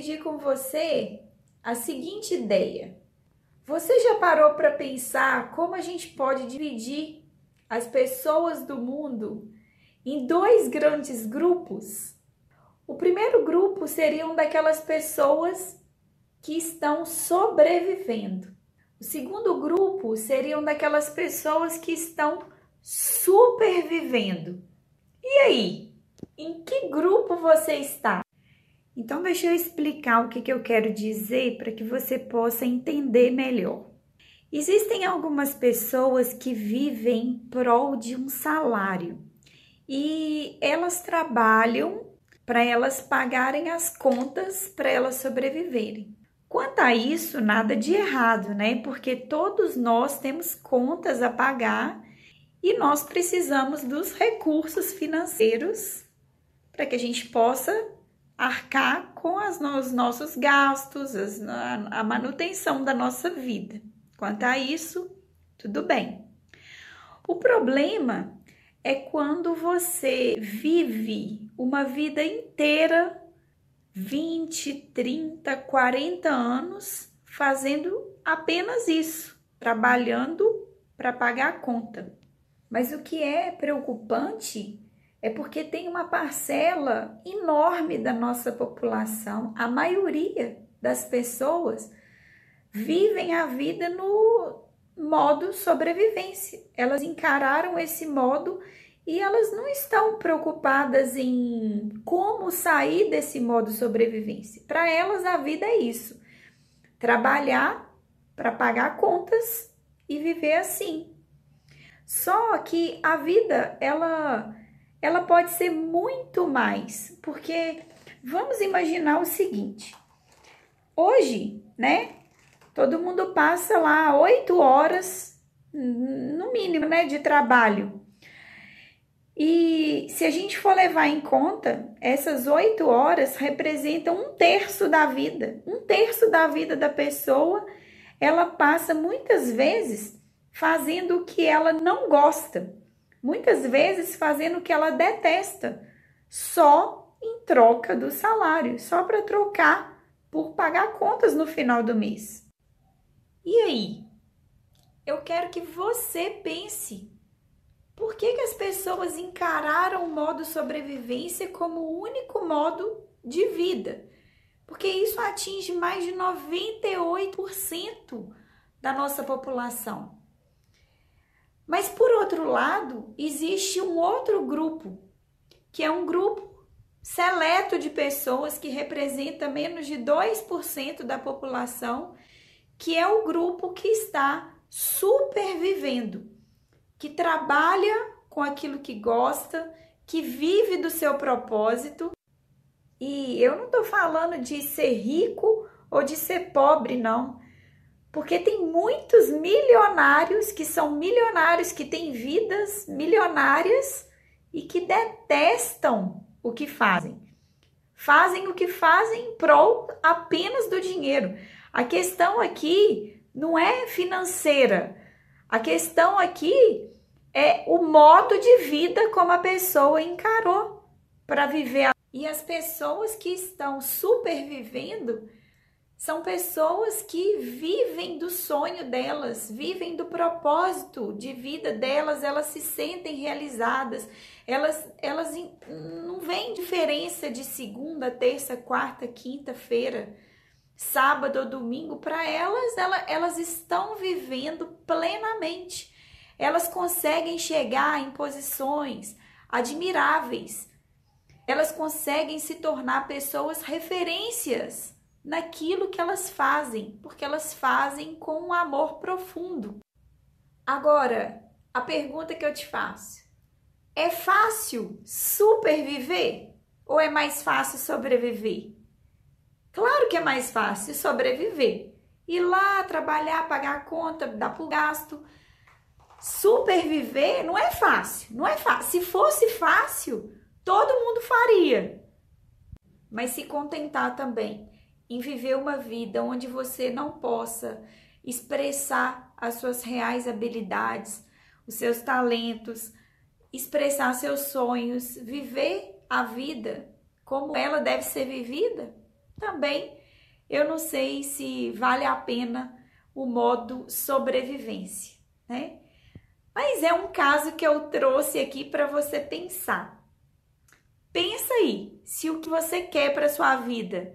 Dividir com você a seguinte ideia. Você já parou para pensar como a gente pode dividir as pessoas do mundo em dois grandes grupos? O primeiro grupo seriam daquelas pessoas que estão sobrevivendo. O segundo grupo seriam daquelas pessoas que estão supervivendo. E aí? Em que grupo você está? Então, deixa eu explicar o que, que eu quero dizer para que você possa entender melhor. Existem algumas pessoas que vivem em prol de um salário e elas trabalham para elas pagarem as contas para elas sobreviverem. Quanto a isso, nada de errado, né? Porque todos nós temos contas a pagar e nós precisamos dos recursos financeiros para que a gente possa arcar com as, os nossos gastos, as, a, a manutenção da nossa vida. Quanto a isso, tudo bem. O problema é quando você vive uma vida inteira 20, 30, 40 anos fazendo apenas isso, trabalhando para pagar a conta. Mas o que é preocupante é porque tem uma parcela enorme da nossa população, a maioria das pessoas vivem a vida no modo sobrevivência. Elas encararam esse modo e elas não estão preocupadas em como sair desse modo sobrevivência. Para elas, a vida é isso: trabalhar para pagar contas e viver assim. Só que a vida, ela, ela pode ser muito mais, porque vamos imaginar o seguinte: hoje, né? Todo mundo passa lá oito horas, no mínimo, né, de trabalho e se a gente for levar em conta, essas oito horas representam um terço da vida. Um terço da vida da pessoa, ela passa muitas vezes fazendo o que ela não gosta, muitas vezes fazendo o que ela detesta, só em troca do salário, só para trocar por pagar contas no final do mês. E aí? Eu quero que você pense por que, que as pessoas encararam o modo sobrevivência como o único modo de vida? Porque isso atinge mais de 98% da nossa população. Mas por outro lado, existe um outro grupo, que é um grupo seleto de pessoas que representa menos de 2% da população, que é o grupo que está supervivendo que trabalha com aquilo que gosta, que vive do seu propósito. E eu não estou falando de ser rico ou de ser pobre, não. Porque tem muitos milionários que são milionários, que têm vidas milionárias e que detestam o que fazem. Fazem o que fazem em prol apenas do dinheiro. A questão aqui não é financeira. A questão aqui é o modo de vida como a pessoa encarou para viver. E as pessoas que estão supervivendo são pessoas que vivem do sonho delas, vivem do propósito de vida delas, elas se sentem realizadas, elas, elas não vêem diferença de segunda, terça, quarta, quinta-feira, sábado ou domingo, para elas, elas, elas estão vivendo plenamente elas conseguem chegar em posições admiráveis. Elas conseguem se tornar pessoas referências naquilo que elas fazem, porque elas fazem com um amor profundo. Agora, a pergunta que eu te faço: é fácil superviver ou é mais fácil sobreviver? Claro que é mais fácil sobreviver. Ir lá, trabalhar, pagar a conta, dar pro gasto. Superviver não é fácil, não é fácil. Se fosse fácil, todo mundo faria. Mas se contentar também em viver uma vida onde você não possa expressar as suas reais habilidades, os seus talentos, expressar seus sonhos, viver a vida como ela deve ser vivida, também eu não sei se vale a pena o modo sobrevivência, né? Mas é um caso que eu trouxe aqui para você pensar. Pensa aí, se o que você quer para sua vida